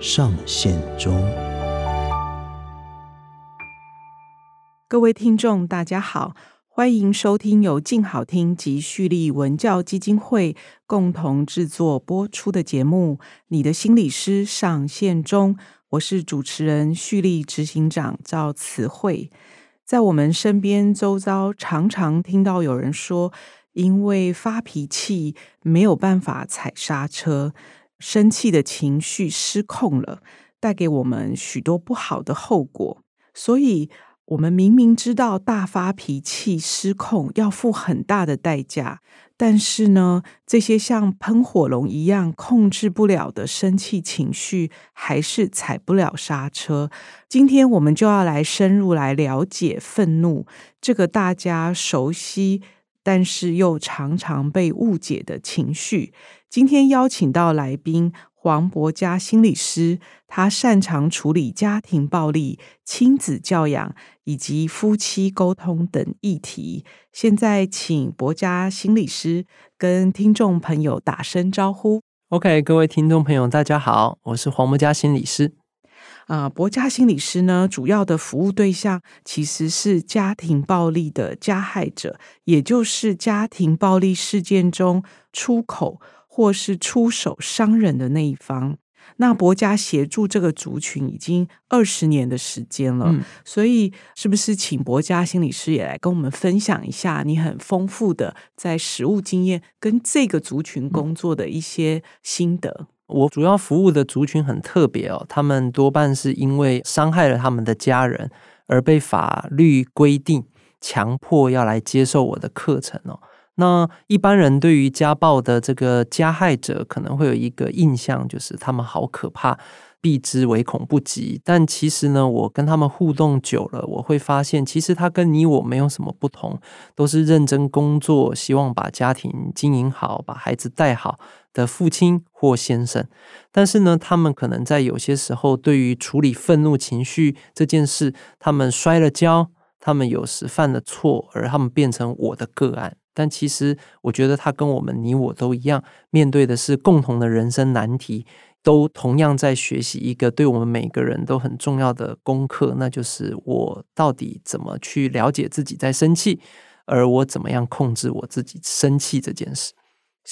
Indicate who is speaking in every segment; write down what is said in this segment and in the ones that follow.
Speaker 1: 上线中。
Speaker 2: 各位听众，大家好，欢迎收听由静好听及旭立文教基金会共同制作播出的节目《你的心理师上线中》。我是主持人旭立执行长赵慈慧。在我们身边周遭，常常听到有人说，因为发脾气没有办法踩刹车。生气的情绪失控了，带给我们许多不好的后果。所以，我们明明知道大发脾气失控要付很大的代价，但是呢，这些像喷火龙一样控制不了的生气情绪，还是踩不了刹车。今天我们就要来深入来了解愤怒这个大家熟悉，但是又常常被误解的情绪。今天邀请到来宾黄柏佳心理师，他擅长处理家庭暴力、亲子教养以及夫妻沟通等议题。现在，请柏佳心理师跟听众朋友打声招呼。
Speaker 3: OK，各位听众朋友，大家好，我是黄柏佳心理师。
Speaker 2: 啊，柏嘉心理师呢，主要的服务对象其实是家庭暴力的加害者，也就是家庭暴力事件中出口。或是出手伤人的那一方，那博家协助这个族群已经二十年的时间了，嗯，所以是不是请博家心理师也来跟我们分享一下你很丰富的在实务经验跟这个族群工作的一些心得？
Speaker 3: 我主要服务的族群很特别哦，他们多半是因为伤害了他们的家人而被法律规定强迫要来接受我的课程哦。那一般人对于家暴的这个加害者可能会有一个印象，就是他们好可怕，避之唯恐不及。但其实呢，我跟他们互动久了，我会发现，其实他跟你我没有什么不同，都是认真工作，希望把家庭经营好，把孩子带好的父亲或先生。但是呢，他们可能在有些时候，对于处理愤怒情绪这件事，他们摔了跤，他们有时犯了错，而他们变成我的个案。但其实，我觉得他跟我们你我都一样，面对的是共同的人生难题，都同样在学习一个对我们每个人都很重要的功课，那就是我到底怎么去了解自己在生气，而我怎么样控制我自己生气这件事。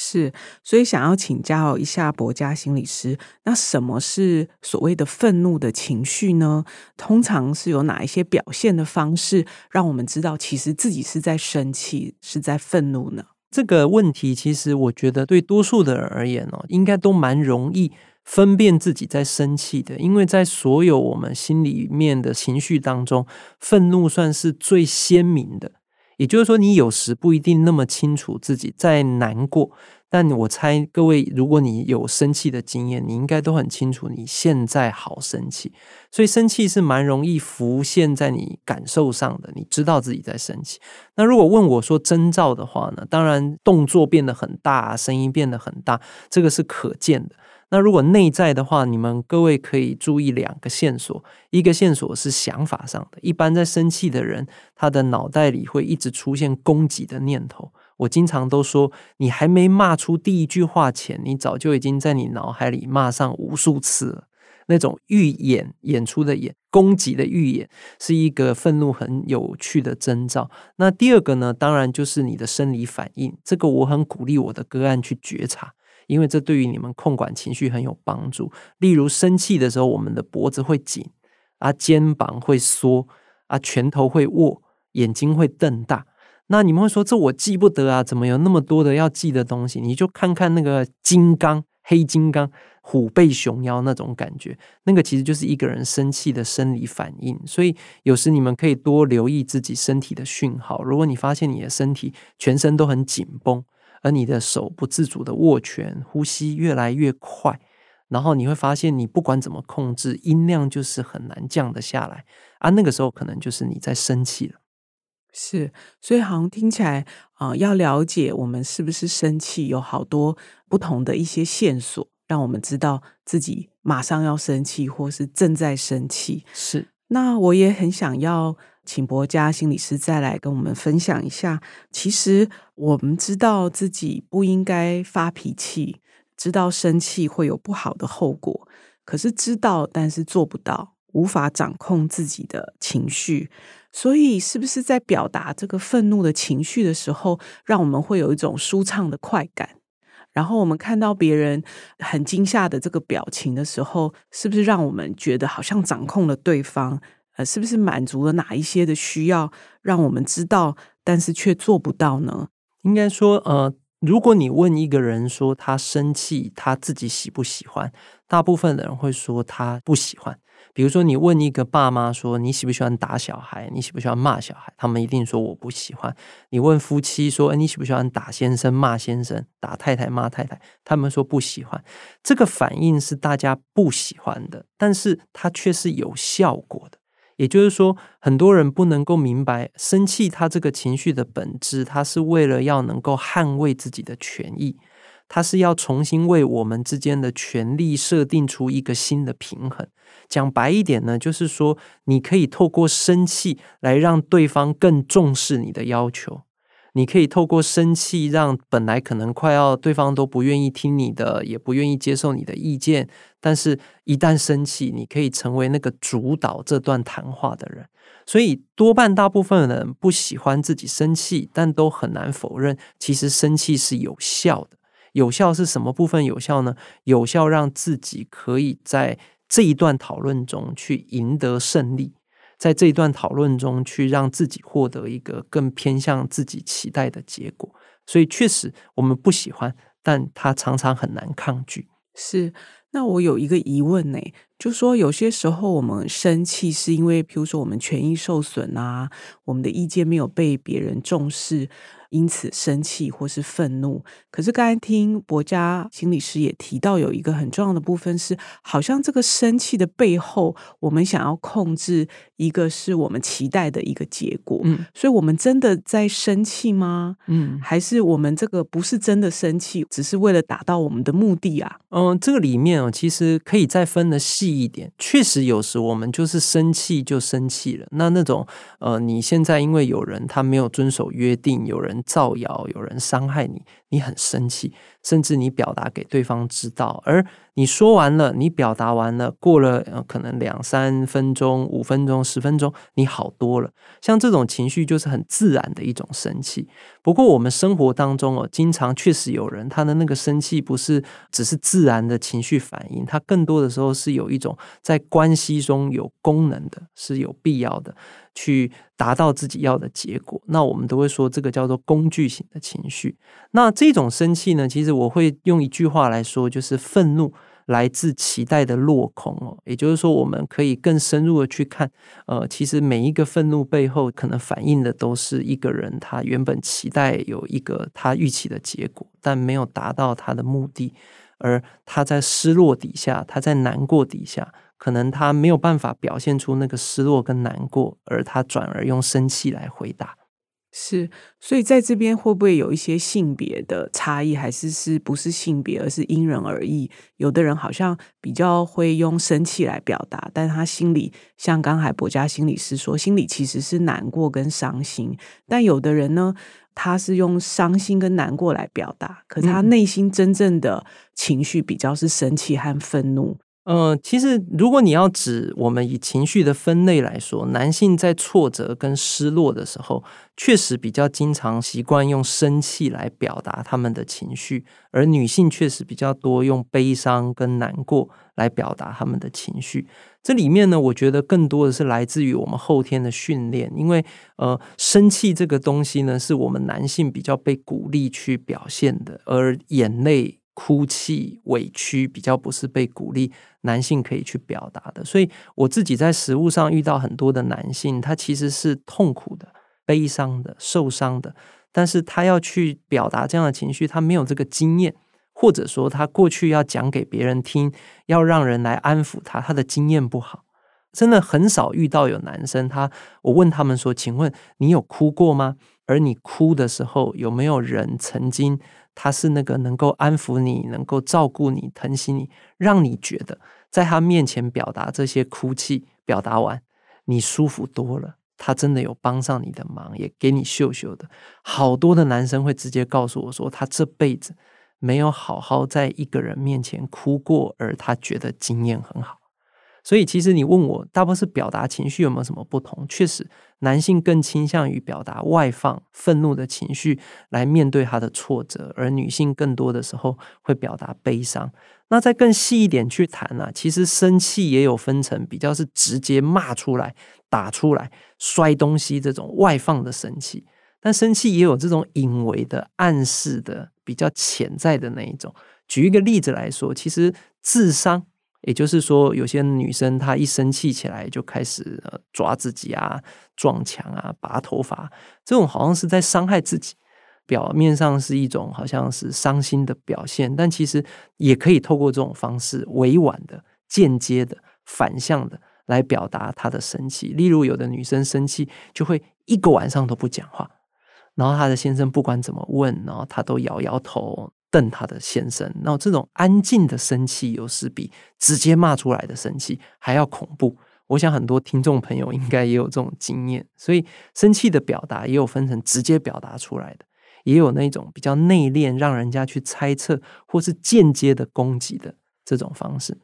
Speaker 2: 是，所以想要请教一下博家心理师，那什么是所谓的愤怒的情绪呢？通常是有哪一些表现的方式，让我们知道其实自己是在生气，是在愤怒呢？
Speaker 3: 这个问题其实我觉得对多数的人而言哦，应该都蛮容易分辨自己在生气的，因为在所有我们心里面的情绪当中，愤怒算是最鲜明的。也就是说，你有时不一定那么清楚自己在难过，但我猜各位，如果你有生气的经验，你应该都很清楚你现在好生气。所以生气是蛮容易浮现在你感受上的，你知道自己在生气。那如果问我说征兆的话呢？当然，动作变得很大，声音变得很大，这个是可见的。那如果内在的话，你们各位可以注意两个线索。一个线索是想法上的，一般在生气的人，他的脑袋里会一直出现攻击的念头。我经常都说，你还没骂出第一句话前，你早就已经在你脑海里骂上无数次了。那种预演演出的演，攻击的预演，是一个愤怒很有趣的征兆。那第二个呢，当然就是你的生理反应。这个我很鼓励我的个案去觉察。因为这对于你们控管情绪很有帮助。例如生气的时候，我们的脖子会紧，啊，肩膀会缩，啊，拳头会握，眼睛会瞪大。那你们会说，这我记不得啊？怎么有那么多的要记的东西？你就看看那个金刚、黑金刚、虎背熊腰那种感觉，那个其实就是一个人生气的生理反应。所以有时你们可以多留意自己身体的讯号。如果你发现你的身体全身都很紧绷，而你的手不自主的握拳，呼吸越来越快，然后你会发现，你不管怎么控制，音量就是很难降得下来啊。那个时候可能就是你在生气了。
Speaker 2: 是，所以好像听起来啊、呃，要了解我们是不是生气，有好多不同的一些线索，让我们知道自己马上要生气，或是正在生气。
Speaker 3: 是，
Speaker 2: 那我也很想要请博家心理师再来跟我们分享一下。其实我们知道自己不应该发脾气，知道生气会有不好的后果，可是知道，但是做不到，无法掌控自己的情绪。所以，是不是在表达这个愤怒的情绪的时候，让我们会有一种舒畅的快感？然后，我们看到别人很惊吓的这个表情的时候，是不是让我们觉得好像掌控了对方？呃，是不是满足了哪一些的需要，让我们知道，但是却做不到呢？
Speaker 3: 应该说，呃，如果你问一个人说他生气，他自己喜不喜欢？大部分的人会说他不喜欢。比如说，你问一个爸妈说，你喜不喜欢打小孩？你喜不喜欢骂小孩？他们一定说我不喜欢。你问夫妻说，哎，你喜不喜欢打先生、骂先生、打太太、骂太太？他们说不喜欢。这个反应是大家不喜欢的，但是它却是有效果的。也就是说，很多人不能够明白，生气他这个情绪的本质，他是为了要能够捍卫自己的权益。他是要重新为我们之间的权利设定出一个新的平衡。讲白一点呢，就是说，你可以透过生气来让对方更重视你的要求。你可以透过生气，让本来可能快要对方都不愿意听你的，也不愿意接受你的意见，但是一旦生气，你可以成为那个主导这段谈话的人。所以，多半大部分人不喜欢自己生气，但都很难否认，其实生气是有效的。有效是什么部分有效呢？有效让自己可以在这一段讨论中去赢得胜利，在这一段讨论中去让自己获得一个更偏向自己期待的结果。所以确实我们不喜欢，但他常常很难抗拒。
Speaker 2: 是，那我有一个疑问呢，就说有些时候我们生气是因为，比如说我们权益受损啊，我们的意见没有被别人重视。因此生气或是愤怒，可是刚才听博家心理师也提到，有一个很重要的部分是，好像这个生气的背后，我们想要控制一个是我们期待的一个结果。嗯，所以我们真的在生气吗？嗯，还是我们这个不是真的生气，只是为了达到我们的目的啊？
Speaker 3: 嗯，这个里面哦，其实可以再分得细一点。确实，有时我们就是生气就生气了。那那种呃，你现在因为有人他没有遵守约定，有人。造谣，有人伤害你，你很生气，甚至你表达给对方知道，而你说完了，你表达完了，过了可能两三分钟、五分钟、十分钟，你好多了。像这种情绪就是很自然的一种生气。不过我们生活当中哦，经常确实有人他的那个生气不是只是自然的情绪反应，他更多的时候是有一种在关系中有功能的，是有必要的。去达到自己要的结果，那我们都会说这个叫做工具型的情绪。那这种生气呢，其实我会用一句话来说，就是愤怒来自期待的落空哦。也就是说，我们可以更深入的去看，呃，其实每一个愤怒背后可能反映的都是一个人他原本期待有一个他预期的结果，但没有达到他的目的，而他在失落底下，他在难过底下。可能他没有办法表现出那个失落跟难过，而他转而用生气来回答。
Speaker 2: 是，所以在这边会不会有一些性别的差异，还是是不是性别，而是因人而异？有的人好像比较会用生气来表达，但他心里像刚才博家心理师说，心里其实是难过跟伤心。但有的人呢，他是用伤心跟难过来表达，可是他内心真正的情绪比较是生气和愤怒。
Speaker 3: 呃，其实如果你要指我们以情绪的分类来说，男性在挫折跟失落的时候，确实比较经常习惯用生气来表达他们的情绪，而女性确实比较多用悲伤跟难过来表达他们的情绪。这里面呢，我觉得更多的是来自于我们后天的训练，因为呃，生气这个东西呢，是我们男性比较被鼓励去表现的，而眼泪。哭泣、委屈比较不是被鼓励，男性可以去表达的。所以我自己在实务上遇到很多的男性，他其实是痛苦的、悲伤的、受伤的，但是他要去表达这样的情绪，他没有这个经验，或者说他过去要讲给别人听，要让人来安抚他，他的经验不好。真的很少遇到有男生他，我问他们说：“请问你有哭过吗？而你哭的时候，有没有人曾经他是那个能够安抚你、能够照顾你、疼惜你，让你觉得在他面前表达这些哭泣，表达完你舒服多了？他真的有帮上你的忙，也给你秀秀的。好多的男生会直接告诉我说，他这辈子没有好好在一个人面前哭过，而他觉得经验很好。”所以，其实你问我，大部分是表达情绪有没有什么不同？确实，男性更倾向于表达外放、愤怒的情绪来面对他的挫折，而女性更多的时候会表达悲伤。那再更细一点去谈呢、啊？其实生气也有分成，比较是直接骂出来、打出来、摔东西这种外放的生气，但生气也有这种隐微的、暗示的、比较潜在的那一种。举一个例子来说，其实智商。也就是说，有些女生她一生气起来就开始呃抓自己啊、撞墙啊、拔头发，这种好像是在伤害自己。表面上是一种好像是伤心的表现，但其实也可以透过这种方式委婉的、间接的、反向的来表达她的生气。例如，有的女生生气就会一个晚上都不讲话，然后她的先生不管怎么问，然后她都摇摇头。瞪他的先生，那这种安静的生气，有时比直接骂出来的生气还要恐怖。我想很多听众朋友应该也有这种经验，所以生气的表达也有分成直接表达出来的，也有那种比较内敛，让人家去猜测或是间接的攻击的这种方式。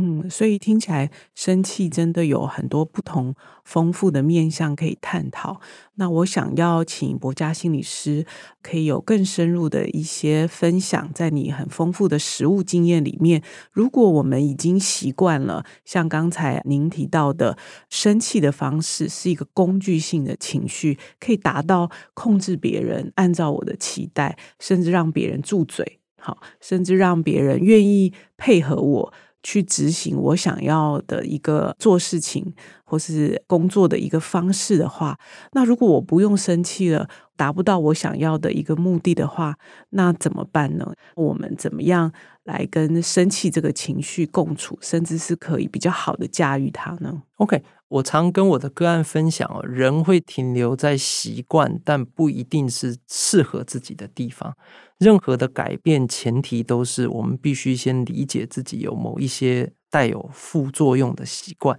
Speaker 2: 嗯，所以听起来生气真的有很多不同丰富的面向可以探讨。那我想要请博佳心理师可以有更深入的一些分享，在你很丰富的实务经验里面，如果我们已经习惯了像刚才您提到的生气的方式是一个工具性的情绪，可以达到控制别人，按照我的期待，甚至让别人住嘴，好，甚至让别人愿意配合我。去执行我想要的一个做事情或是工作的一个方式的话，那如果我不用生气了，达不到我想要的一个目的的话，那怎么办呢？我们怎么样来跟生气这个情绪共处，甚至是可以比较好的驾驭它呢
Speaker 3: ？OK，我常跟我的个案分享哦，人会停留在习惯，但不一定是适合自己的地方。任何的改变，前提都是我们必须先理解自己有某一些带有副作用的习惯，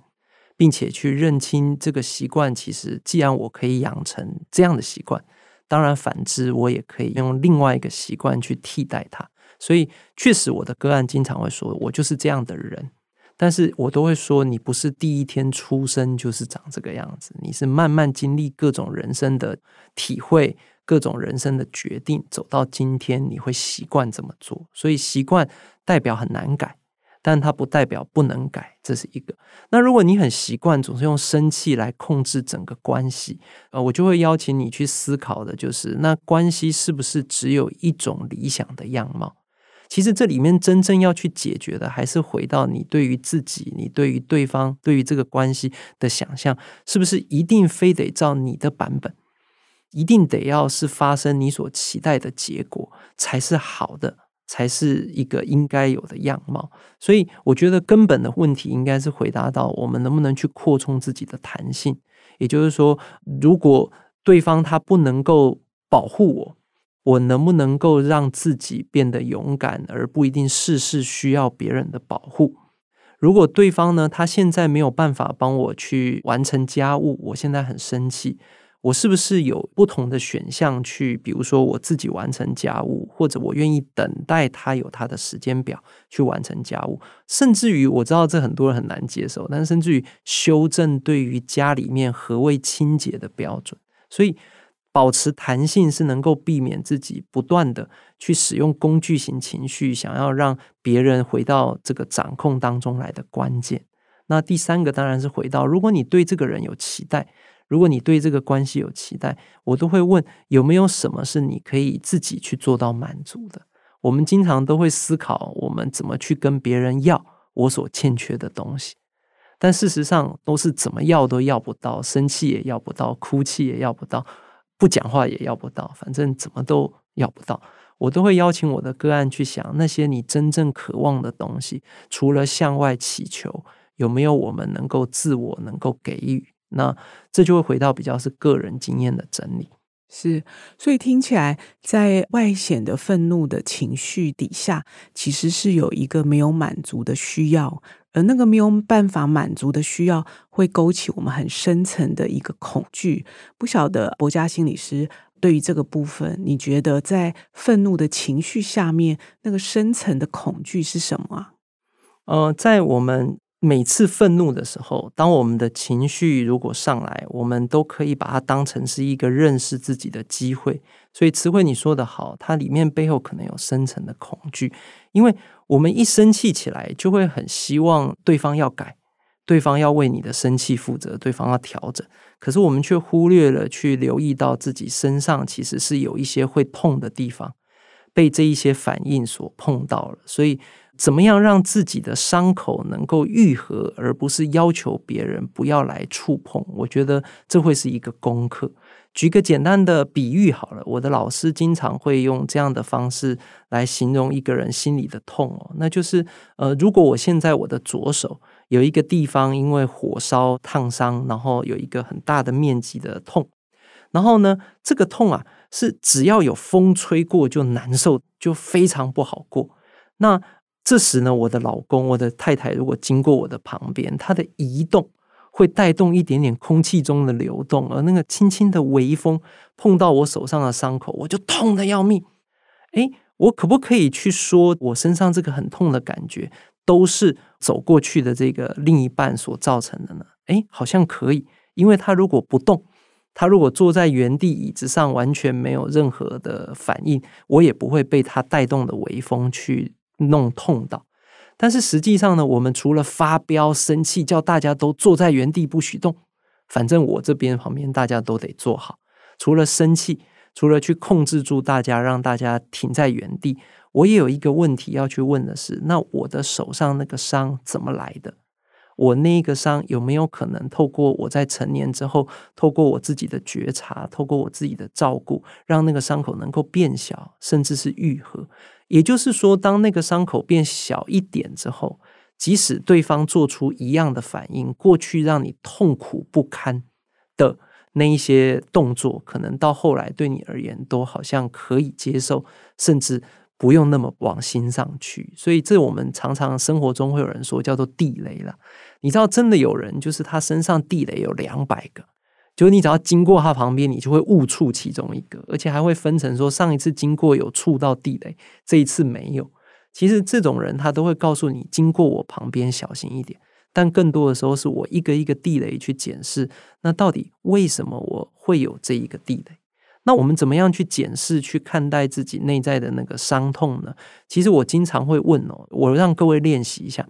Speaker 3: 并且去认清这个习惯。其实，既然我可以养成这样的习惯，当然反之，我也可以用另外一个习惯去替代它。所以，确实，我的个案经常会说，我就是这样的人。但是我都会说，你不是第一天出生就是长这个样子，你是慢慢经历各种人生的体会。各种人生的决定走到今天，你会习惯这么做，所以习惯代表很难改，但它不代表不能改，这是一个。那如果你很习惯总是用生气来控制整个关系，呃，我就会邀请你去思考的就是，那关系是不是只有一种理想的样貌？其实这里面真正要去解决的，还是回到你对于自己、你对于对方、对于这个关系的想象，是不是一定非得照你的版本？一定得要是发生你所期待的结果才是好的，才是一个应该有的样貌。所以，我觉得根本的问题应该是回答到我们能不能去扩充自己的弹性。也就是说，如果对方他不能够保护我，我能不能够让自己变得勇敢，而不一定事事需要别人的保护？如果对方呢，他现在没有办法帮我去完成家务，我现在很生气。我是不是有不同的选项去，比如说我自己完成家务，或者我愿意等待他有他的时间表去完成家务，甚至于我知道这很多人很难接受，但甚至于修正对于家里面何谓清洁的标准。所以保持弹性是能够避免自己不断的去使用工具型情绪，想要让别人回到这个掌控当中来的关键。那第三个当然是回到，如果你对这个人有期待。如果你对这个关系有期待，我都会问有没有什么是你可以自己去做到满足的。我们经常都会思考，我们怎么去跟别人要我所欠缺的东西，但事实上都是怎么要都要不到，生气也要不到，哭泣也要不到，不讲话也要不到，反正怎么都要不到。我都会邀请我的个案去想那些你真正渴望的东西，除了向外祈求，有没有我们能够自我能够给予？那这就会回到比较是个人经验的整理。
Speaker 2: 是，所以听起来，在外显的愤怒的情绪底下，其实是有一个没有满足的需要，而那个没有办法满足的需要，会勾起我们很深层的一个恐惧。不晓得博家心理师对于这个部分，你觉得在愤怒的情绪下面，那个深层的恐惧是什么啊？
Speaker 3: 呃，在我们。每次愤怒的时候，当我们的情绪如果上来，我们都可以把它当成是一个认识自己的机会。所以，词汇你说的好，它里面背后可能有深层的恐惧，因为我们一生气起来，就会很希望对方要改，对方要为你的生气负责，对方要调整。可是我们却忽略了去留意到自己身上其实是有一些会痛的地方，被这一些反应所碰到了，所以。怎么样让自己的伤口能够愈合，而不是要求别人不要来触碰？我觉得这会是一个功课。举个简单的比喻好了，我的老师经常会用这样的方式来形容一个人心里的痛哦，那就是呃，如果我现在我的左手有一个地方因为火烧烫伤，然后有一个很大的面积的痛，然后呢，这个痛啊是只要有风吹过就难受，就非常不好过。那这时呢，我的老公，我的太太，如果经过我的旁边，他的移动会带动一点点空气中的流动，而那个轻轻的微风碰到我手上的伤口，我就痛得要命。哎，我可不可以去说，我身上这个很痛的感觉，都是走过去的这个另一半所造成的呢？哎，好像可以，因为他如果不动，他如果坐在原地椅子上，完全没有任何的反应，我也不会被他带动的微风去。弄痛到，但是实际上呢，我们除了发飙、生气，叫大家都坐在原地不许动，反正我这边旁边大家都得坐好。除了生气，除了去控制住大家，让大家停在原地，我也有一个问题要去问的是：那我的手上那个伤怎么来的？我那个伤有没有可能透过我在成年之后，透过我自己的觉察，透过我自己的照顾，让那个伤口能够变小，甚至是愈合？也就是说，当那个伤口变小一点之后，即使对方做出一样的反应，过去让你痛苦不堪的那一些动作，可能到后来对你而言都好像可以接受，甚至不用那么往心上去。所以，这我们常常生活中会有人说叫做地雷了。你知道，真的有人就是他身上地雷有两百个。就是你只要经过他旁边，你就会误触其中一个，而且还会分成说上一次经过有触到地雷，这一次没有。其实这种人他都会告诉你，经过我旁边小心一点。但更多的时候是我一个一个地雷去检视，那到底为什么我会有这一个地雷？那我们怎么样去检视、去看待自己内在的那个伤痛呢？其实我经常会问哦，我让各位练习一下，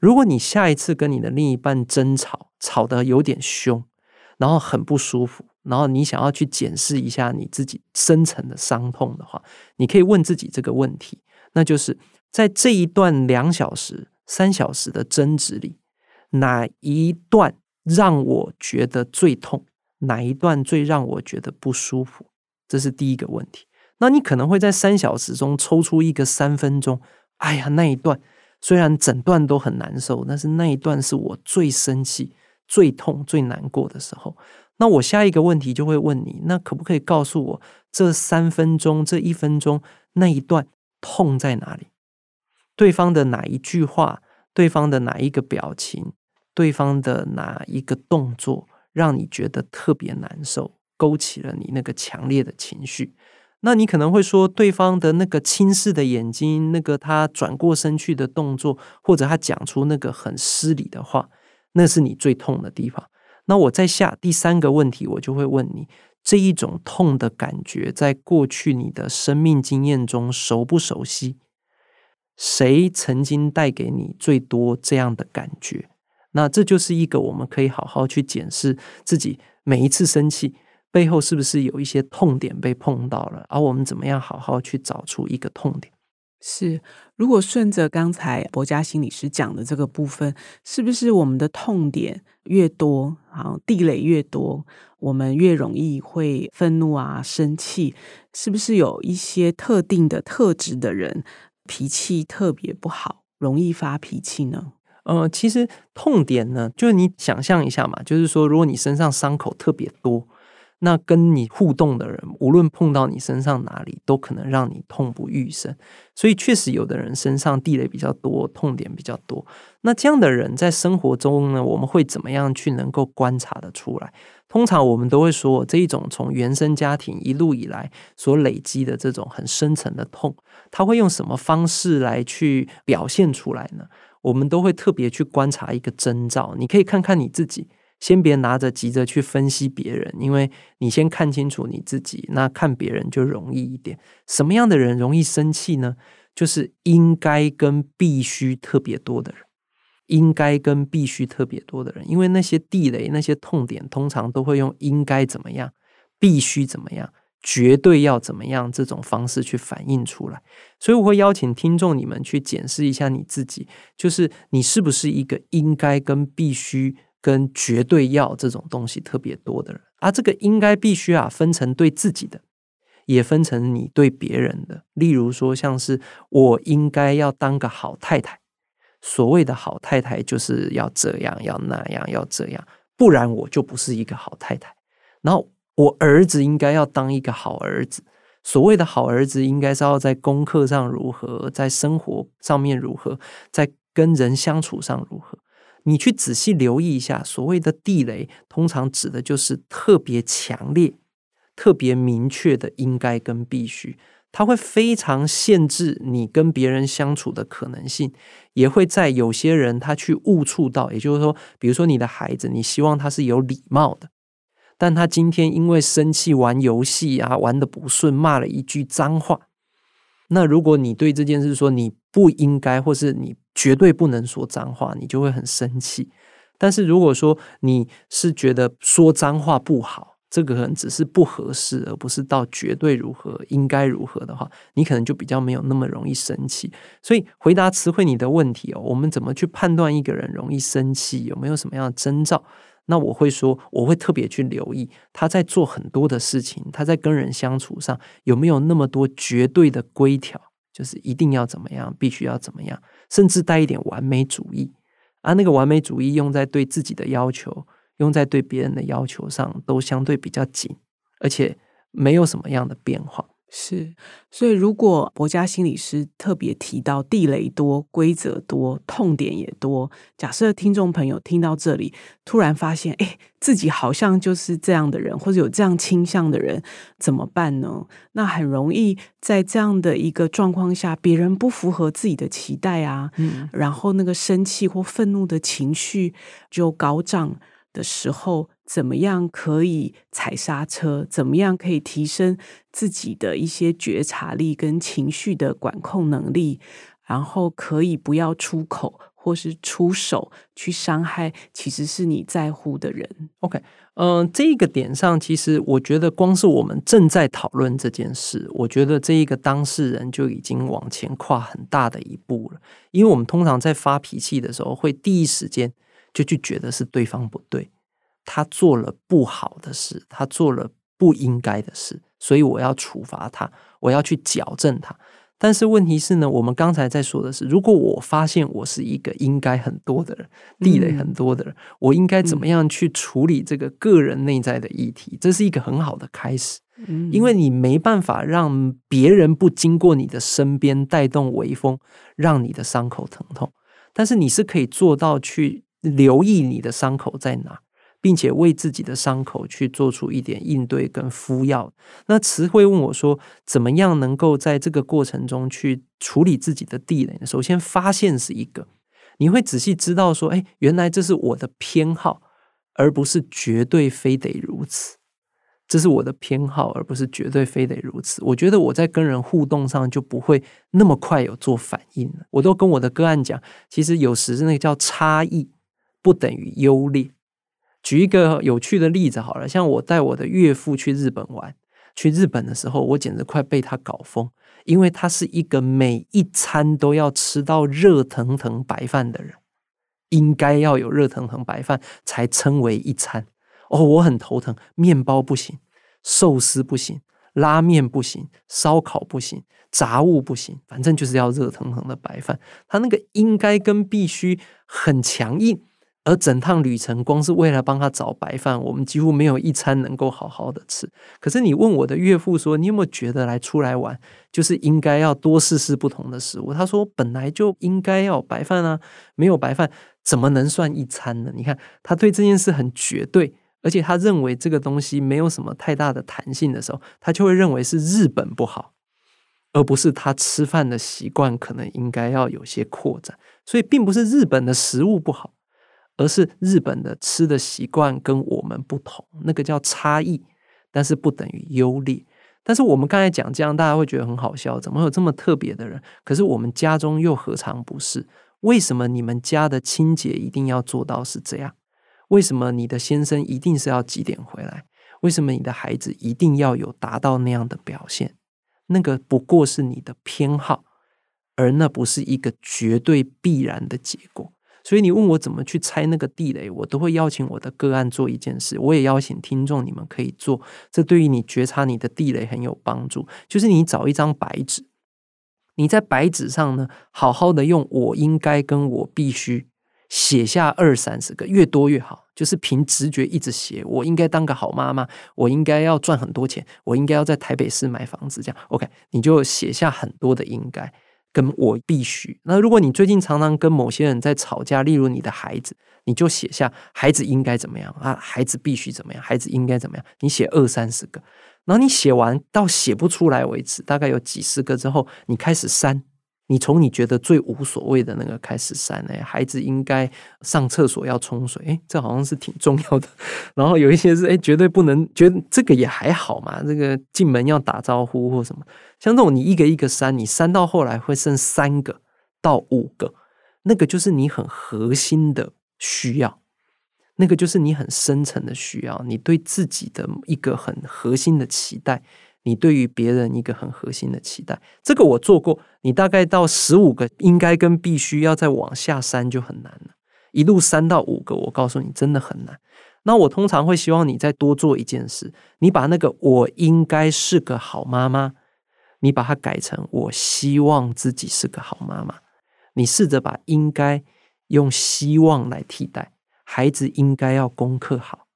Speaker 3: 如果你下一次跟你的另一半争吵，吵得有点凶。然后很不舒服，然后你想要去检视一下你自己深层的伤痛的话，你可以问自己这个问题，那就是在这一段两小时、三小时的争执里，哪一段让我觉得最痛？哪一段最让我觉得不舒服？这是第一个问题。那你可能会在三小时中抽出一个三分钟，哎呀，那一段虽然整段都很难受，但是那一段是我最生气。最痛、最难过的时候，那我下一个问题就会问你：那可不可以告诉我，这三分钟、这一分钟那一段痛在哪里？对方的哪一句话？对方的哪一个表情？对方的哪一个动作，让你觉得特别难受，勾起了你那个强烈的情绪？那你可能会说，对方的那个轻视的眼睛，那个他转过身去的动作，或者他讲出那个很失礼的话。那是你最痛的地方。那我再下第三个问题，我就会问你：这一种痛的感觉，在过去你的生命经验中熟不熟悉？谁曾经带给你最多这样的感觉？那这就是一个我们可以好好去检视自己每一次生气背后是不是有一些痛点被碰到了，而我们怎么样好好去找出一个痛点。
Speaker 2: 是，如果顺着刚才博家心理师讲的这个部分，是不是我们的痛点越多，啊，地雷越多，我们越容易会愤怒啊、生气？是不是有一些特定的特质的人脾气特别不好，容易发脾气呢？
Speaker 3: 呃，其实痛点呢，就是你想象一下嘛，就是说，如果你身上伤口特别多。那跟你互动的人，无论碰到你身上哪里，都可能让你痛不欲生。所以，确实有的人身上地雷比较多，痛点比较多。那这样的人在生活中呢，我们会怎么样去能够观察得出来？通常我们都会说，这一种从原生家庭一路以来所累积的这种很深层的痛，他会用什么方式来去表现出来呢？我们都会特别去观察一个征兆。你可以看看你自己。先别拿着急着去分析别人，因为你先看清楚你自己，那看别人就容易一点。什么样的人容易生气呢？就是应该跟必须特别多的人，应该跟必须特别多的人，因为那些地雷、那些痛点，通常都会用应该怎么样、必须怎么样、绝对要怎么样这种方式去反映出来。所以我会邀请听众你们去检视一下你自己，就是你是不是一个应该跟必须。跟绝对要这种东西特别多的人，啊、这个应该必须啊，分成对自己的，也分成你对别人的。例如说，像是我应该要当个好太太，所谓的好太太就是要这样，要那样，要这样，不然我就不是一个好太太。然后我儿子应该要当一个好儿子，所谓的好儿子应该是要在功课上如何，在生活上面如何，在跟人相处上如何。你去仔细留意一下，所谓的地雷，通常指的就是特别强烈、特别明确的应该跟必须，它会非常限制你跟别人相处的可能性，也会在有些人他去误触到，也就是说，比如说你的孩子，你希望他是有礼貌的，但他今天因为生气玩游戏啊，玩得不顺，骂了一句脏话。那如果你对这件事说你不应该，或是你绝对不能说脏话，你就会很生气。但是如果说你是觉得说脏话不好，这个可能只是不合适，而不是到绝对如何应该如何的话，你可能就比较没有那么容易生气。所以回答词汇你的问题哦，我们怎么去判断一个人容易生气，有没有什么样的征兆？那我会说，我会特别去留意他在做很多的事情，他在跟人相处上有没有那么多绝对的规条，就是一定要怎么样，必须要怎么样，甚至带一点完美主义。啊、那个完美主义用在对自己的要求，用在对别人的要求上，都相对比较紧，而且没有什么样的变化。
Speaker 2: 是，所以如果国家心理师特别提到地雷多、规则多、痛点也多，假设听众朋友听到这里，突然发现，哎，自己好像就是这样的人，或者有这样倾向的人，怎么办呢？那很容易在这样的一个状况下，别人不符合自己的期待啊，嗯，然后那个生气或愤怒的情绪就高涨的时候。怎么样可以踩刹车？怎么样可以提升自己的一些觉察力跟情绪的管控能力？然后可以不要出口或是出手去伤害，其实是你在乎的人。
Speaker 3: OK，嗯、呃，这个点上，其实我觉得光是我们正在讨论这件事，我觉得这一个当事人就已经往前跨很大的一步了。因为我们通常在发脾气的时候，会第一时间就去觉得是对方不对。他做了不好的事，他做了不应该的事，所以我要处罚他，我要去矫正他。但是问题是呢，我们刚才在说的是，如果我发现我是一个应该很多的人，地雷很多的人，嗯、我应该怎么样去处理这个个人内在的议题？这是一个很好的开始，嗯、因为你没办法让别人不经过你的身边带动微风，让你的伤口疼痛，但是你是可以做到去留意你的伤口在哪。并且为自己的伤口去做出一点应对跟敷药。那词汇问我说：“怎么样能够在这个过程中去处理自己的地雷呢？”首先，发现是一个，你会仔细知道说：“哎，原来这是我的偏好，而不是绝对非得如此。这是我的偏好，而不是绝对非得如此。”我觉得我在跟人互动上就不会那么快有做反应了。我都跟我的个案讲，其实有时那个叫差异不等于优劣。举一个有趣的例子好了，像我带我的岳父去日本玩，去日本的时候，我简直快被他搞疯，因为他是一个每一餐都要吃到热腾腾白饭的人，应该要有热腾腾白饭才称为一餐。哦，我很头疼，面包不行，寿司不行，拉面不行，烧烤不行，杂物不行，反正就是要热腾腾的白饭。他那个应该跟必须很强硬。而整趟旅程，光是为了帮他找白饭，我们几乎没有一餐能够好好的吃。可是你问我的岳父说：“你有没有觉得来出来玩，就是应该要多试试不同的食物？”他说：“本来就应该要白饭啊，没有白饭怎么能算一餐呢？”你看他对这件事很绝对，而且他认为这个东西没有什么太大的弹性的时候，他就会认为是日本不好，而不是他吃饭的习惯可能应该要有些扩展。所以并不是日本的食物不好。而是日本的吃的习惯跟我们不同，那个叫差异，但是不等于优劣。但是我们刚才讲这样，大家会觉得很好笑，怎么会有这么特别的人？可是我们家中又何尝不是？为什么你们家的清洁一定要做到是这样？为什么你的先生一定是要几点回来？为什么你的孩子一定要有达到那样的表现？那个不过是你的偏好，而那不是一个绝对必然的结果。所以你问我怎么去拆那个地雷，我都会邀请我的个案做一件事，我也邀请听众你们可以做，这对于你觉察你的地雷很有帮助。就是你找一张白纸，你在白纸上呢，好好的用我应该跟我必须写下二三十个，越多越好。就是凭直觉一直写，我应该当个好妈妈，我应该要赚很多钱，我应该要在台北市买房子，这样 OK，你就写下很多的应该。跟我必须。那如果你最近常常跟某些人在吵架，例如你的孩子，你就写下孩子应该怎么样啊，孩子必须怎么样，孩子应该怎么样，你写二三十个，然后你写完到写不出来为止，大概有几十个之后，你开始删。你从你觉得最无所谓的那个开始删，哎，孩子应该上厕所要冲水，哎，这好像是挺重要的。然后有一些是，哎，绝对不能，觉得这个也还好嘛，这个进门要打招呼或什么，像这种你一个一个删，你删到后来会剩三个到五个，那个就是你很核心的需要，那个就是你很深层的需要，你对自己的一个很核心的期待。你对于别人一个很核心的期待，这个我做过。你大概到十五个应该跟必须要再往下删就很难了，一路删到五个，我告诉你真的很难。那我通常会希望你再多做一件事，你把那个我应该是个好妈妈，你把它改成我希望自己是个好妈妈。你试着把应该用希望来替代，孩子应该要功课好，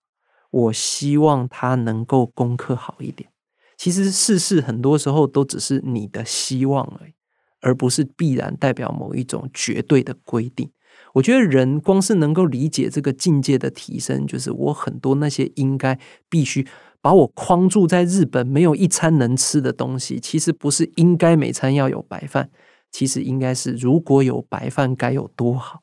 Speaker 3: 我希望他能够功课好一点。其实事实很多时候都只是你的希望而已，而不是必然代表某一种绝对的规定。我觉得人光是能够理解这个境界的提升，就是我很多那些应该必须把我框住在日本没有一餐能吃的东西，其实不是应该每餐要有白饭，其实应该是如果有白饭该有多好。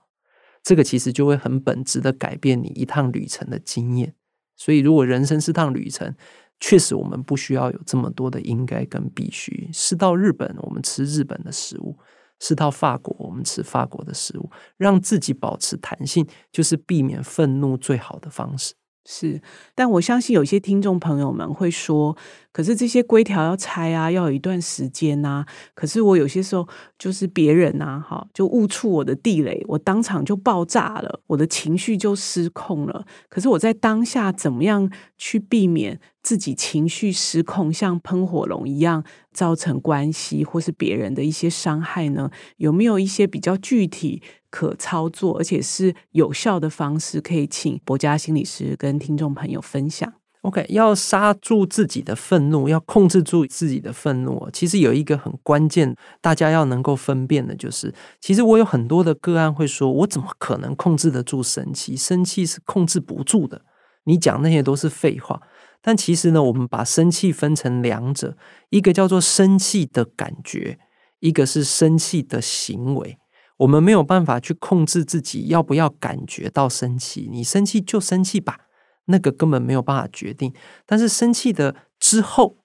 Speaker 3: 这个其实就会很本质的改变你一趟旅程的经验。所以如果人生是趟旅程，确实，我们不需要有这么多的应该跟必须。是到日本，我们吃日本的食物；是到法国，我们吃法国的食物。让自己保持弹性，就是避免愤怒最好的方式。
Speaker 2: 是，但我相信有些听众朋友们会说，可是这些规条要拆啊，要有一段时间呐。可是我有些时候就是别人呐，哈，就误触我的地雷，我当场就爆炸了，我的情绪就失控了。可是我在当下怎么样去避免自己情绪失控，像喷火龙一样造成关系或是别人的一些伤害呢？有没有一些比较具体？可操作而且是有效的方式，可以请博家心理师跟听众朋友分享。
Speaker 3: OK，要刹住自己的愤怒，要控制住自己的愤怒。其实有一个很关键，大家要能够分辨的，就是其实我有很多的个案会说，我怎么可能控制得住生气？生气是控制不住的。你讲那些都是废话。但其实呢，我们把生气分成两者，一个叫做生气的感觉，一个是生气的行为。我们没有办法去控制自己要不要感觉到生气，你生气就生气吧，那个根本没有办法决定。但是生气的之后，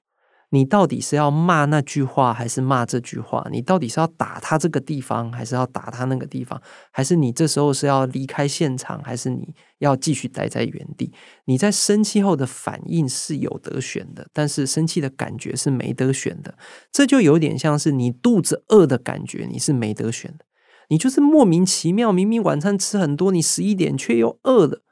Speaker 3: 你到底是要骂那句话，还是骂这句话？你到底是要打他这个地方，还是要打他那个地方？还是你这时候是要离开现场，还是你要继续待在原地？你在生气后的反应是有得选的，但是生气的感觉是没得选的。这就有点像是你肚子饿的感觉，你是没得选的。你就是莫名其妙，明明晚餐吃很多，你十一点却又饿了。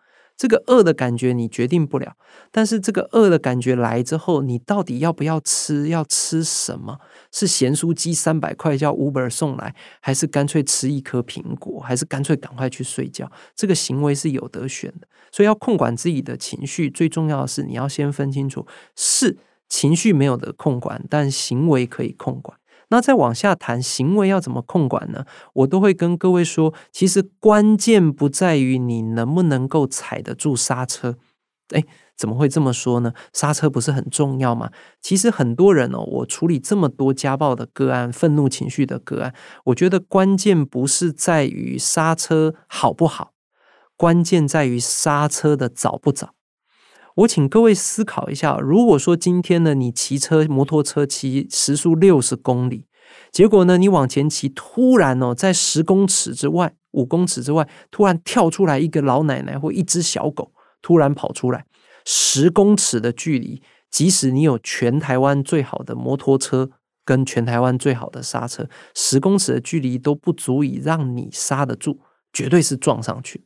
Speaker 3: 这个饿的感觉你决定不了，但是这个饿的感觉来之后，你到底要不要吃？要吃什么？是咸酥鸡三百块叫 Uber 送来，还是干脆吃一颗苹果？还是干脆赶快去睡觉？这个行为是有得选的，所以要控管自己的情绪，最重要的是你要先分清楚，是情绪没有得控管，但行为可以控管。那再往下谈行为要怎么控管呢？我都会跟各位说，其实关键不在于你能不能够踩得住刹车。诶，怎么会这么说呢？刹车不是很重要吗？其实很多人哦，我处理这么多家暴的个案、愤怒情绪的个案，我觉得关键不是在于刹车好不好，关键在于刹车的早不早。我请各位思考一下，如果说今天呢，你骑车摩托车骑时速六十公里，结果呢，你往前骑，突然哦，在十公尺之外、五公尺之外，突然跳出来一个老奶奶或一只小狗，突然跑出来，十公尺的距离，即使你有全台湾最好的摩托车跟全台湾最好的刹车，十公尺的距离都不足以让你刹得住，绝对是撞上去。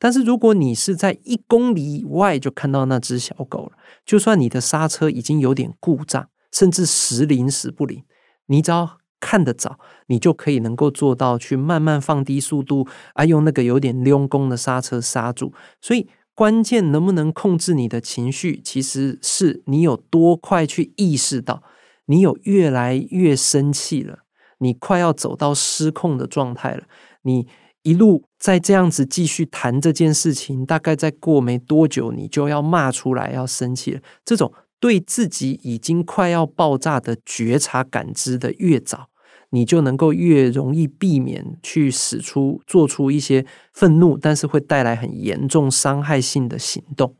Speaker 3: 但是如果你是在一公里以外就看到那只小狗了，就算你的刹车已经有点故障，甚至时灵时不灵，你只要看得早，你就可以能够做到去慢慢放低速度，啊，用那个有点溜工的刹车刹住。所以关键能不能控制你的情绪，其实是你有多快去意识到，你有越来越生气了，你快要走到失控的状态了，你。一路再这样子继续谈这件事情，大概再过没多久，你就要骂出来，要生气了。这种对自己已经快要爆炸的觉察感知的越早，你就能够越容易避免去使出做出一些愤怒，但是会带来很严重伤害性的行动。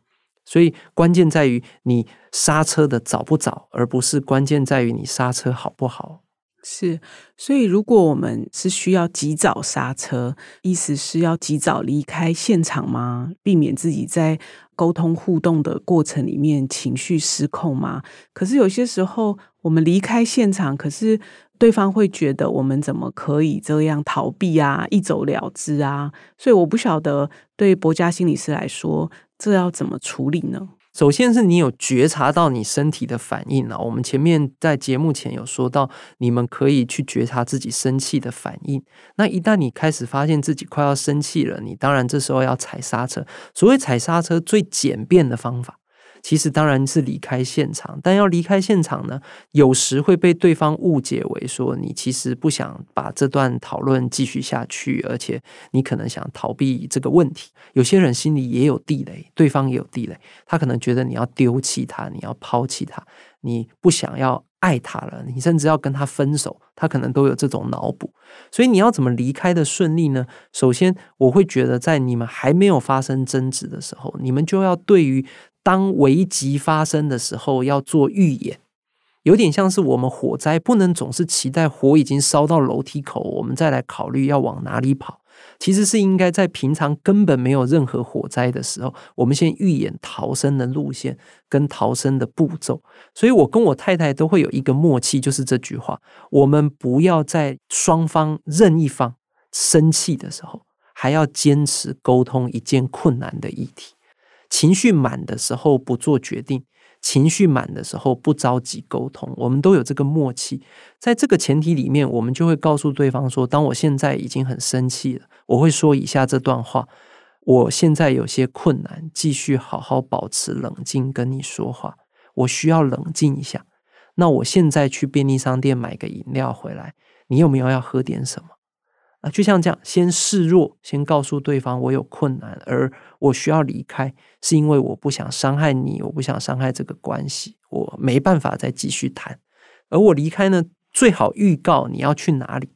Speaker 3: 所以关键在于你刹车的早不早，而不是关键在于你刹车好不好。
Speaker 2: 是，所以如果我们是需要及早刹车，意思是要及早离开现场吗？避免自己在沟通互动的过程里面情绪失控吗？可是有些时候我们离开现场，可是对方会觉得我们怎么可以这样逃避啊，一走了之啊？所以我不晓得对博家心理师来说，这要怎么处理呢？
Speaker 3: 首先是你有觉察到你身体的反应了。我们前面在节目前有说到，你们可以去觉察自己生气的反应。那一旦你开始发现自己快要生气了，你当然这时候要踩刹车。所谓踩刹车，最简便的方法。其实当然是离开现场，但要离开现场呢，有时会被对方误解为说你其实不想把这段讨论继续下去，而且你可能想逃避这个问题。有些人心里也有地雷，对方也有地雷，他可能觉得你要丢弃他，你要抛弃他，你不想要爱他了，你甚至要跟他分手，他可能都有这种脑补。所以你要怎么离开的顺利呢？首先，我会觉得在你们还没有发生争执的时候，你们就要对于。当危急发生的时候，要做预演，有点像是我们火灾，不能总是期待火已经烧到楼梯口，我们再来考虑要往哪里跑。其实是应该在平常根本没有任何火灾的时候，我们先预演逃生的路线跟逃生的步骤。所以我跟我太太都会有一个默契，就是这句话：我们不要在双方任一方生气的时候，还要坚持沟通一件困难的议题。情绪满的时候不做决定，情绪满的时候不着急沟通，我们都有这个默契。在这个前提里面，我们就会告诉对方说：当我现在已经很生气了，我会说以下这段话。我现在有些困难，继续好好保持冷静跟你说话，我需要冷静一下。那我现在去便利商店买个饮料回来，你有没有要喝点什么？啊，就像这样，先示弱，先告诉对方我有困难，而我需要离开，是因为我不想伤害你，我不想伤害这个关系，我没办法再继续谈。而我离开呢，最好预告你要去哪里，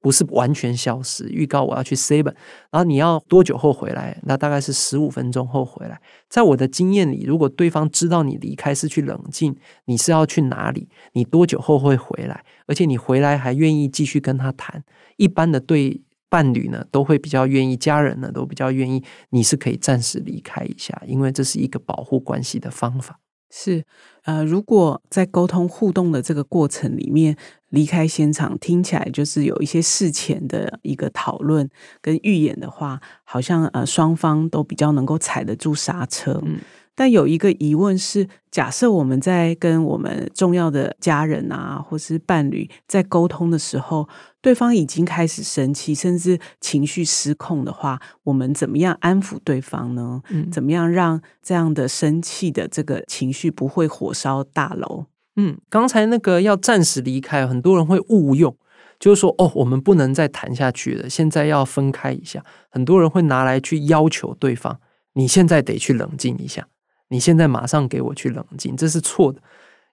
Speaker 3: 不是完全消失。预告我要去 C 本然后你要多久后回来？那大概是十五分钟后回来。在我的经验里，如果对方知道你离开是去冷静，你是要去哪里？你多久后会回来？而且你回来还愿意继续跟他谈，一般的对伴侣呢都会比较愿意，家人呢都比较愿意，你是可以暂时离开一下，因为这是一个保护关系的方法。
Speaker 2: 是，呃，如果在沟通互动的这个过程里面离开现场，听起来就是有一些事前的一个讨论跟预演的话，好像呃双方都比较能够踩得住刹车。嗯。但有一个疑问是，假设我们在跟我们重要的家人啊，或是伴侣在沟通的时候，对方已经开始生气，甚至情绪失控的话，我们怎么样安抚对方呢？嗯，怎么样让这样的生气的这个情绪不会火烧大楼？
Speaker 3: 嗯，刚才那个要暂时离开，很多人会误用，就是说，哦，我们不能再谈下去了，现在要分开一下。很多人会拿来去要求对方，你现在得去冷静一下。你现在马上给我去冷静，这是错的。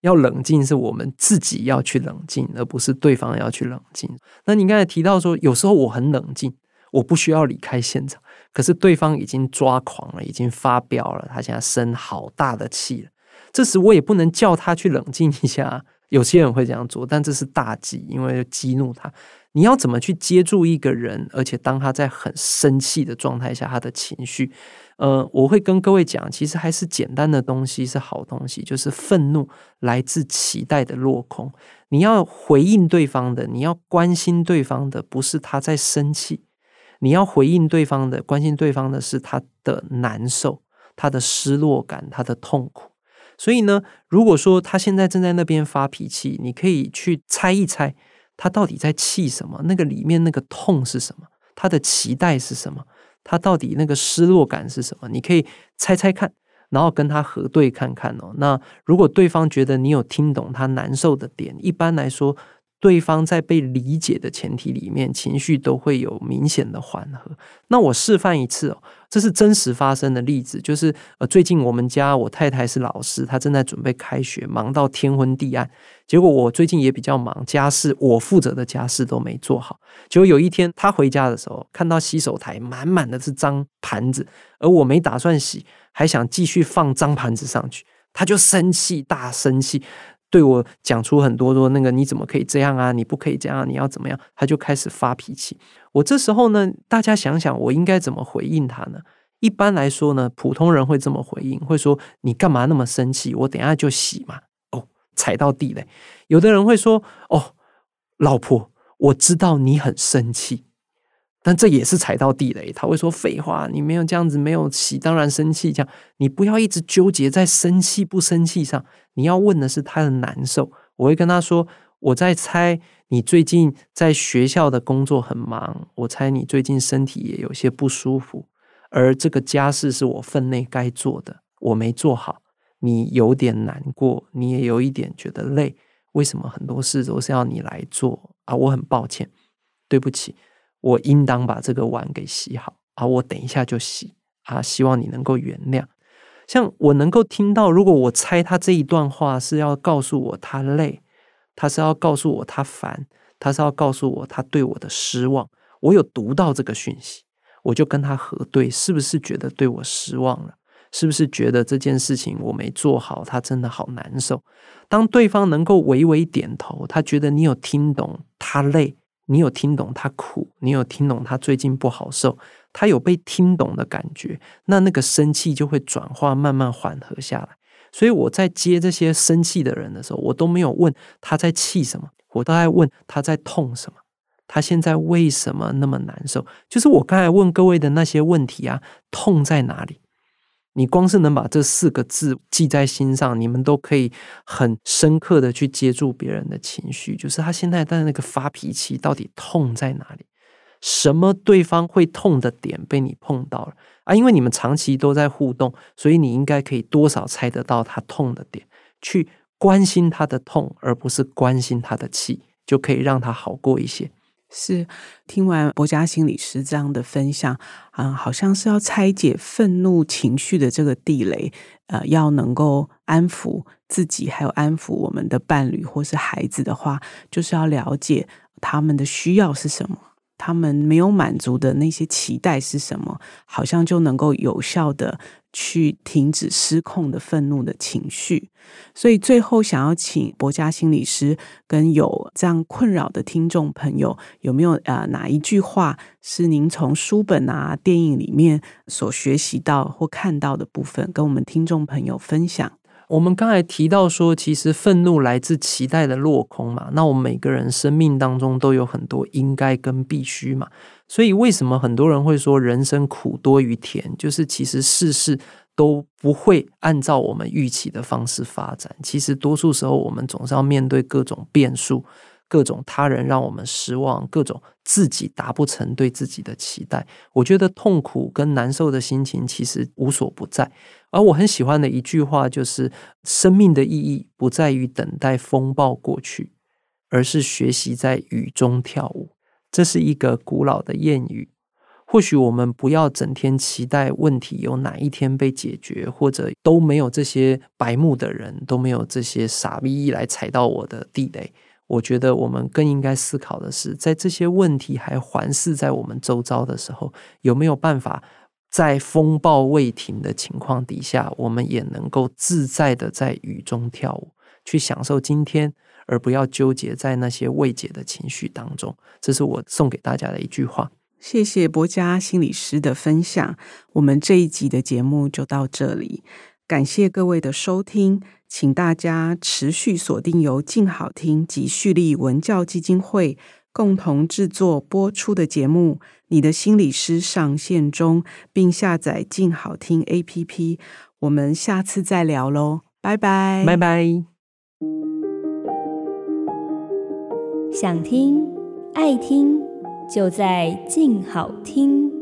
Speaker 3: 要冷静是我们自己要去冷静，而不是对方要去冷静。那你刚才提到说，有时候我很冷静，我不需要离开现场，可是对方已经抓狂了，已经发飙了，他现在生好大的气了。这时我也不能叫他去冷静一下。有些人会这样做，但这是大忌，因为激怒他。你要怎么去接住一个人，而且当他在很生气的状态下，他的情绪。呃，我会跟各位讲，其实还是简单的东西是好东西，就是愤怒来自期待的落空。你要回应对方的，你要关心对方的，不是他在生气，你要回应对方的，关心对方的是他的难受、他的失落感、他的痛苦。所以呢，如果说他现在正在那边发脾气，你可以去猜一猜，他到底在气什么？那个里面那个痛是什么？他的期待是什么？他到底那个失落感是什么？你可以猜猜看，然后跟他核对看看哦。那如果对方觉得你有听懂他难受的点，一般来说，对方在被理解的前提里面，情绪都会有明显的缓和。那我示范一次哦。这是真实发生的例子，就是呃，最近我们家我太太是老师，她正在准备开学，忙到天昏地暗。结果我最近也比较忙，家事我负责的家事都没做好。结果有一天她回家的时候，看到洗手台满满的是脏盘子，而我没打算洗，还想继续放脏盘子上去，她就生气，大生气。对我讲出很多说那个你怎么可以这样啊？你不可以这样，你要怎么样？他就开始发脾气。我这时候呢，大家想想，我应该怎么回应他呢？一般来说呢，普通人会这么回应，会说你干嘛那么生气？我等下就洗嘛。哦，踩到地雷。有的人会说哦，老婆，我知道你很生气。但这也是踩到地雷，他会说废话，你没有这样子，没有洗，当然生气。这样你不要一直纠结在生气不生气上，你要问的是他的难受。我会跟他说，我在猜你最近在学校的工作很忙，我猜你最近身体也有些不舒服，而这个家事是我分内该做的，我没做好，你有点难过，你也有一点觉得累，为什么很多事都是要你来做啊？我很抱歉，对不起。我应当把这个碗给洗好啊！我等一下就洗啊！希望你能够原谅。像我能够听到，如果我猜他这一段话是要告诉我他累，他是要告诉我他烦，他是要告诉我他对我的失望。我有读到这个讯息，我就跟他核对，是不是觉得对我失望了？是不是觉得这件事情我没做好，他真的好难受？当对方能够微微点头，他觉得你有听懂他累。你有听懂他苦，你有听懂他最近不好受，他有被听懂的感觉，那那个生气就会转化，慢慢缓和下来。所以我在接这些生气的人的时候，我都没有问他在气什么，我都在问他在痛什么，他现在为什么那么难受？就是我刚才问各位的那些问题啊，痛在哪里？你光是能把这四个字记在心上，你们都可以很深刻的去接住别人的情绪。就是他现在在那个发脾气，到底痛在哪里？什么对方会痛的点被你碰到了啊？因为你们长期都在互动，所以你应该可以多少猜得到他痛的点，去关心他的痛，而不是关心他的气，就可以让他好过一些。
Speaker 2: 是听完博嘉心理师这样的分享，啊，好像是要拆解愤怒情绪的这个地雷，呃，要能够安抚自己，还有安抚我们的伴侣或是孩子的话，就是要了解，他们的需要是什么，他们没有满足的那些期待是什么，好像就能够有效的。去停止失控的愤怒的情绪，所以最后想要请博佳心理师跟有这样困扰的听众朋友，有没有呃哪一句话是您从书本啊、电影里面所学习到或看到的部分，跟我们听众朋友分享？
Speaker 3: 我们刚才提到说，其实愤怒来自期待的落空嘛。那我们每个人生命当中都有很多应该跟必须嘛。所以为什么很多人会说人生苦多于甜？就是其实事事都不会按照我们预期的方式发展。其实多数时候，我们总是要面对各种变数。各种他人让我们失望，各种自己达不成对自己的期待，我觉得痛苦跟难受的心情其实无所不在。而我很喜欢的一句话就是：生命的意义不在于等待风暴过去，而是学习在雨中跳舞。这是一个古老的谚语。或许我们不要整天期待问题有哪一天被解决，或者都没有这些白目的人，都没有这些傻逼来踩到我的地雷。我觉得我们更应该思考的是，在这些问题还环视在我们周遭的时候，有没有办法在风暴未停的情况底下，我们也能够自在的在雨中跳舞，去享受今天，而不要纠结在那些未解的情绪当中。这是我送给大家的一句话。
Speaker 2: 谢谢博佳心理师的分享，我们这一集的节目就到这里，感谢各位的收听。请大家持续锁定由静好听及蓄力文教基金会共同制作播出的节目《你的心理师上线中》，并下载静好听 APP。我们下次再聊喽，拜拜，
Speaker 3: 拜拜。
Speaker 4: 想听爱听，就在静好听。